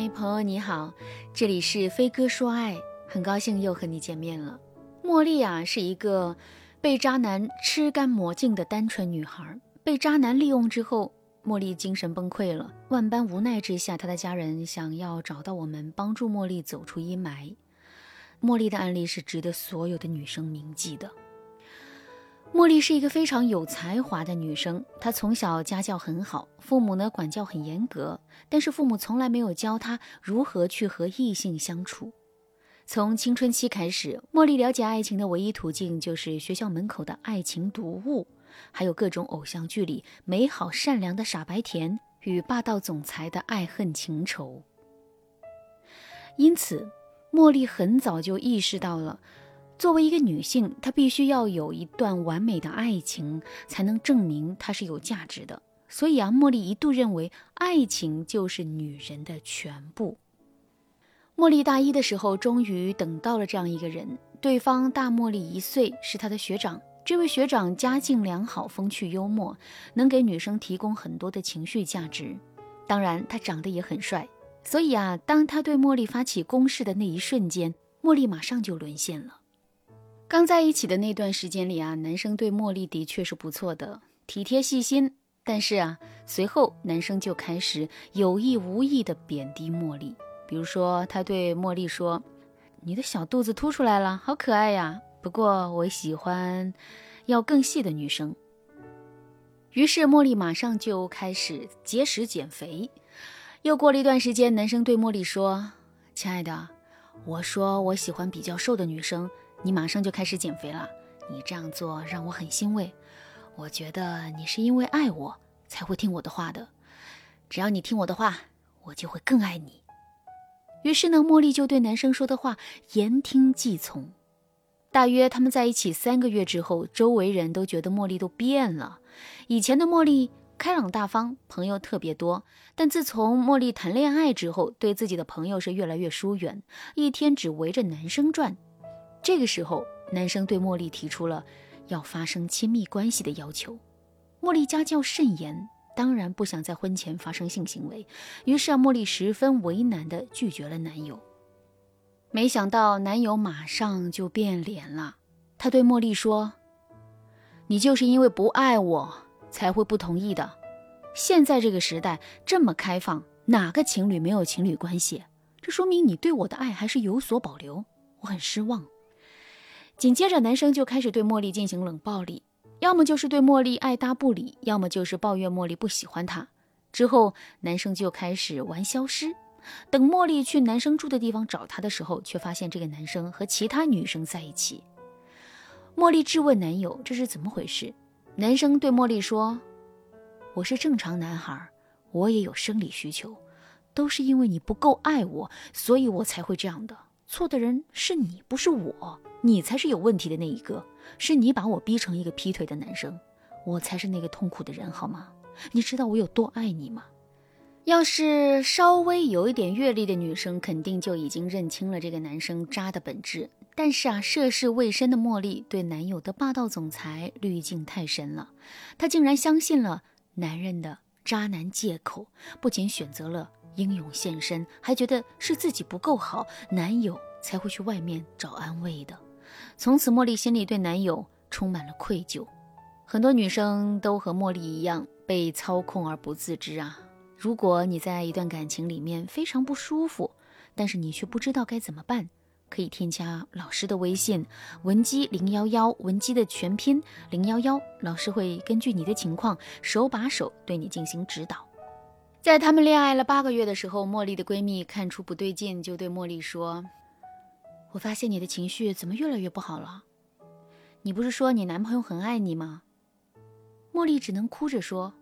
嗨，朋友你好，这里是飞哥说爱，很高兴又和你见面了。茉莉啊，是一个被渣男吃干抹净的单纯女孩。被渣男利用之后，茉莉精神崩溃了。万般无奈之下，她的家人想要找到我们，帮助茉莉走出阴霾。茉莉的案例是值得所有的女生铭记的。茉莉是一个非常有才华的女生，她从小家教很好，父母呢管教很严格，但是父母从来没有教她如何去和异性相处。从青春期开始，茉莉了解爱情的唯一途径就是学校门口的爱情读物，还有各种偶像剧里美好善良的傻白甜与霸道总裁的爱恨情仇。因此，茉莉很早就意识到了。作为一个女性，她必须要有一段完美的爱情，才能证明她是有价值的。所以啊，茉莉一度认为爱情就是女人的全部。茉莉大一的时候，终于等到了这样一个人，对方大茉莉一岁，是她的学长。这位学长家境良好，风趣幽默，能给女生提供很多的情绪价值。当然，他长得也很帅。所以啊，当他对茉莉发起攻势的那一瞬间，茉莉马上就沦陷了。刚在一起的那段时间里啊，男生对茉莉的确是不错的，体贴细心。但是啊，随后男生就开始有意无意的贬低茉莉。比如说，他对茉莉说：“你的小肚子凸出来了，好可爱呀。不过我喜欢要更细的女生。”于是茉莉马上就开始节食减肥。又过了一段时间，男生对茉莉说：“亲爱的，我说我喜欢比较瘦的女生。”你马上就开始减肥了，你这样做让我很欣慰。我觉得你是因为爱我才会听我的话的。只要你听我的话，我就会更爱你。于是呢，茉莉就对男生说的话言听计从。大约他们在一起三个月之后，周围人都觉得茉莉都变了。以前的茉莉开朗大方，朋友特别多，但自从茉莉谈恋爱之后，对自己的朋友是越来越疏远，一天只围着男生转。这个时候，男生对茉莉提出了要发生亲密关系的要求。茉莉家教甚严，当然不想在婚前发生性行为，于是啊，茉莉十分为难地拒绝了男友。没想到男友马上就变脸了，他对茉莉说：“你就是因为不爱我才会不同意的。现在这个时代这么开放，哪个情侣没有情侣关系？这说明你对我的爱还是有所保留。我很失望。”紧接着，男生就开始对茉莉进行冷暴力，要么就是对茉莉爱搭不理，要么就是抱怨茉莉不喜欢他。之后，男生就开始玩消失。等茉莉去男生住的地方找他的时候，却发现这个男生和其他女生在一起。茉莉质问男友这是怎么回事，男生对茉莉说：“我是正常男孩，我也有生理需求，都是因为你不够爱我，所以我才会这样的。错的人是你，不是我。”你才是有问题的那一个，是你把我逼成一个劈腿的男生，我才是那个痛苦的人，好吗？你知道我有多爱你吗？要是稍微有一点阅历的女生，肯定就已经认清了这个男生渣的本质。但是啊，涉世未深的茉莉对男友的霸道总裁滤镜太深了，她竟然相信了男人的渣男借口，不仅选择了英勇献身，还觉得是自己不够好，男友才会去外面找安慰的。从此，茉莉心里对男友充满了愧疚。很多女生都和茉莉一样被操控而不自知啊！如果你在一段感情里面非常不舒服，但是你却不知道该怎么办，可以添加老师的微信文姬零幺幺，文姬的全拼零幺幺，老师会根据你的情况手把手对你进行指导。在他们恋爱了八个月的时候，茉莉的闺蜜看出不对劲，就对茉莉说。我发现你的情绪怎么越来越不好了？你不是说你男朋友很爱你吗？茉莉只能哭着说：“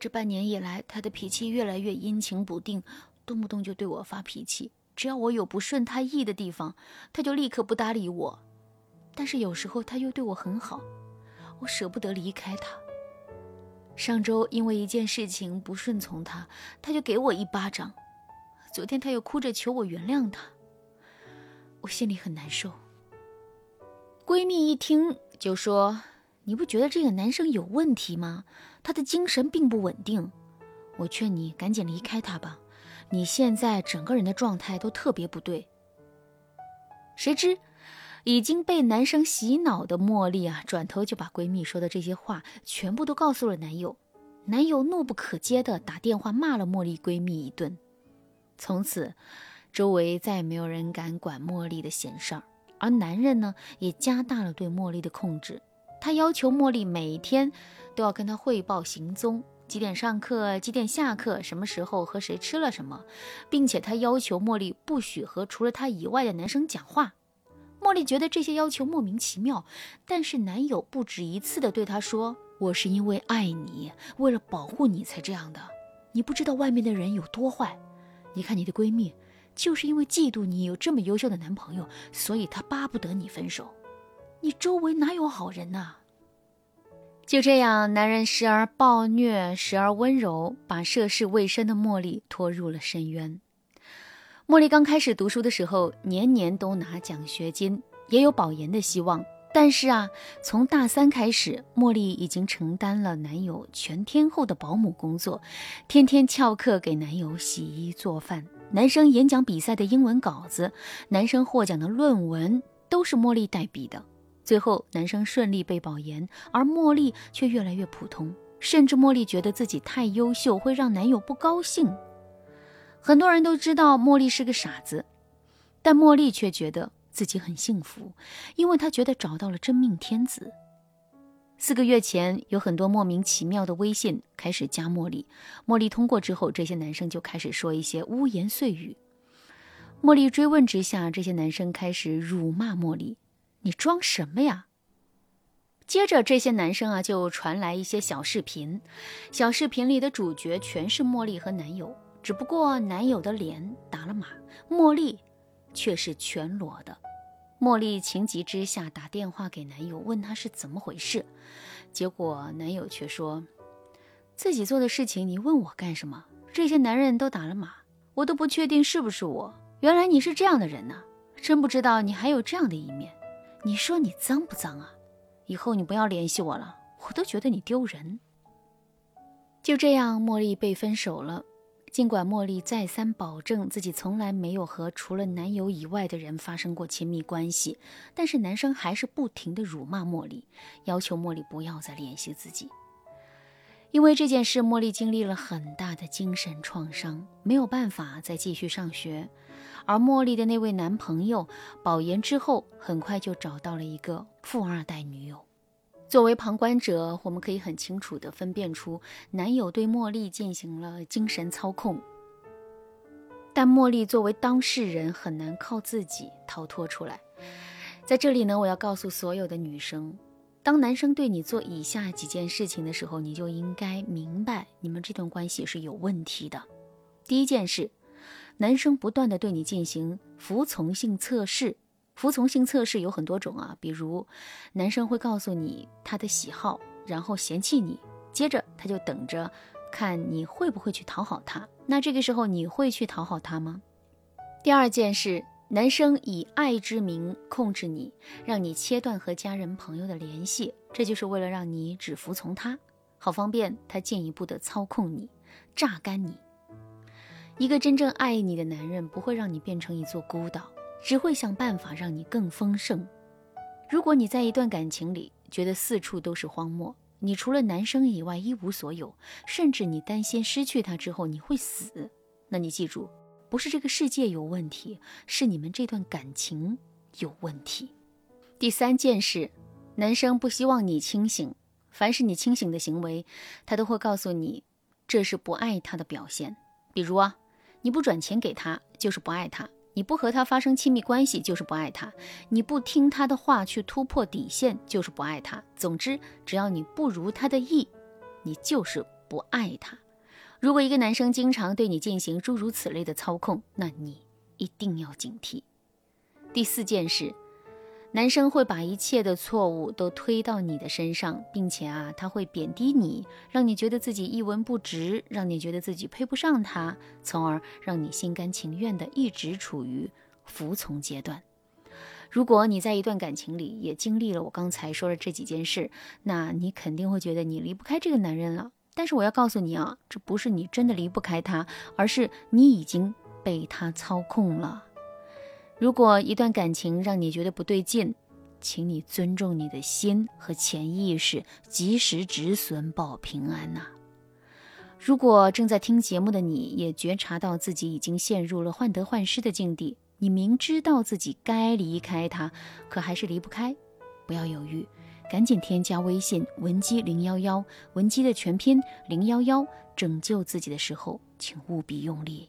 这半年以来，他的脾气越来越阴晴不定，动不动就对我发脾气。只要我有不顺他意的地方，他就立刻不搭理我。但是有时候他又对我很好，我舍不得离开他。上周因为一件事情不顺从他，他就给我一巴掌。昨天他又哭着求我原谅他。”我心里很难受。闺蜜一听就说：“你不觉得这个男生有问题吗？他的精神并不稳定。我劝你赶紧离开他吧。你现在整个人的状态都特别不对。谁知，已经被男生洗脑的茉莉啊，转头就把闺蜜说的这些话全部都告诉了男友。男友怒不可遏的打电话骂了茉莉闺蜜一顿。从此，周围再也没有人敢管茉莉的闲事儿，而男人呢，也加大了对茉莉的控制。他要求茉莉每天都要跟他汇报行踪，几点上课，几点下课，什么时候和谁吃了什么，并且他要求茉莉不许和除了他以外的男生讲话。茉莉觉得这些要求莫名其妙，但是男友不止一次的对她说：“我是因为爱你，为了保护你才这样的。你不知道外面的人有多坏。你看你的闺蜜，就是因为嫉妒你有这么优秀的男朋友，所以她巴不得你分手。”你周围哪有好人呐？就这样，男人时而暴虐，时而温柔，把涉世未深的茉莉拖入了深渊。茉莉刚开始读书的时候，年年都拿奖学金，也有保研的希望。但是啊，从大三开始，茉莉已经承担了男友全天候的保姆工作，天天翘课给男友洗衣做饭。男生演讲比赛的英文稿子，男生获奖的论文，都是茉莉代笔的。最后，男生顺利被保研，而茉莉却越来越普通，甚至茉莉觉得自己太优秀，会让男友不高兴。很多人都知道茉莉是个傻子，但茉莉却觉得自己很幸福，因为她觉得找到了真命天子。四个月前，有很多莫名其妙的微信开始加茉莉，茉莉通过之后，这些男生就开始说一些污言碎语。茉莉追问之下，这些男生开始辱骂茉莉。你装什么呀？接着，这些男生啊就传来一些小视频，小视频里的主角全是茉莉和男友，只不过男友的脸打了码，茉莉却是全裸的。茉莉情急之下打电话给男友，问他是怎么回事，结果男友却说自己做的事情你问我干什么？这些男人都打了码，我都不确定是不是我。原来你是这样的人呐，真不知道你还有这样的一面。你说你脏不脏啊？以后你不要联系我了，我都觉得你丢人。就这样，茉莉被分手了。尽管茉莉再三保证自己从来没有和除了男友以外的人发生过亲密关系，但是男生还是不停的辱骂茉莉，要求茉莉不要再联系自己。因为这件事，茉莉经历了很大的精神创伤，没有办法再继续上学。而茉莉的那位男朋友保研之后，很快就找到了一个富二代女友。作为旁观者，我们可以很清楚地分辨出男友对茉莉进行了精神操控。但茉莉作为当事人，很难靠自己逃脱出来。在这里呢，我要告诉所有的女生：当男生对你做以下几件事情的时候，你就应该明白，你们这段关系是有问题的。第一件事。男生不断的对你进行服从性测试，服从性测试有很多种啊，比如男生会告诉你他的喜好，然后嫌弃你，接着他就等着看你会不会去讨好他。那这个时候你会去讨好他吗？第二件事，男生以爱之名控制你，让你切断和家人朋友的联系，这就是为了让你只服从他，好方便他进一步的操控你，榨干你。一个真正爱你的男人不会让你变成一座孤岛，只会想办法让你更丰盛。如果你在一段感情里觉得四处都是荒漠，你除了男生以外一无所有，甚至你担心失去他之后你会死，那你记住，不是这个世界有问题，是你们这段感情有问题。第三件事，男生不希望你清醒，凡是你清醒的行为，他都会告诉你，这是不爱他的表现。比如啊。你不转钱给他，就是不爱他；你不和他发生亲密关系，就是不爱他；你不听他的话去突破底线，就是不爱他。总之，只要你不如他的意，你就是不爱他。如果一个男生经常对你进行诸如此类的操控，那你一定要警惕。第四件事。男生会把一切的错误都推到你的身上，并且啊，他会贬低你，让你觉得自己一文不值，让你觉得自己配不上他，从而让你心甘情愿的一直处于服从阶段。如果你在一段感情里也经历了我刚才说的这几件事，那你肯定会觉得你离不开这个男人了。但是我要告诉你啊，这不是你真的离不开他，而是你已经被他操控了。如果一段感情让你觉得不对劲，请你尊重你的心和潜意识，及时止损保平安呐。如果正在听节目的你也觉察到自己已经陷入了患得患失的境地，你明知道自己该离开他，可还是离不开，不要犹豫，赶紧添加微信文姬零幺幺，文姬的全拼零幺幺，拯救自己的时候，请务必用力。